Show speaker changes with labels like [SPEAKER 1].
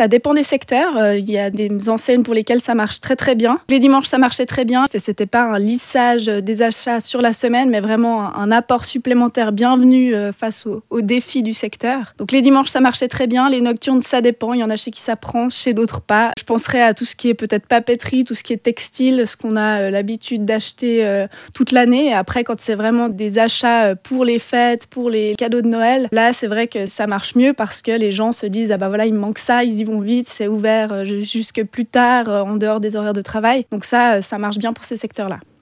[SPEAKER 1] ça dépend des secteurs. Euh, il y a des enseignes pour lesquelles ça marche très très bien. Les dimanches, ça marchait très bien. C'était pas un lissage des achats sur la semaine, mais vraiment un apport supplémentaire bienvenu euh, face aux, défis du secteur. Donc les dimanches, ça marchait très bien. Les nocturnes, ça dépend. Il y en a chez qui ça prend, chez d'autres pas. Je penserais à tout ce qui est peut-être papeterie, tout ce qui est textile, ce qu'on a euh, l'habitude d'acheter toute l'année. Après, quand c'est vraiment des achats pour les fêtes, pour les cadeaux de Noël, là, c'est vrai que ça marche mieux parce que les gens se disent ah bah voilà, il me manque ça, ils y vont vite, c'est ouvert euh, jusque plus tard euh, en dehors des horaires de travail. Donc ça, euh, ça marche bien pour ces secteurs-là.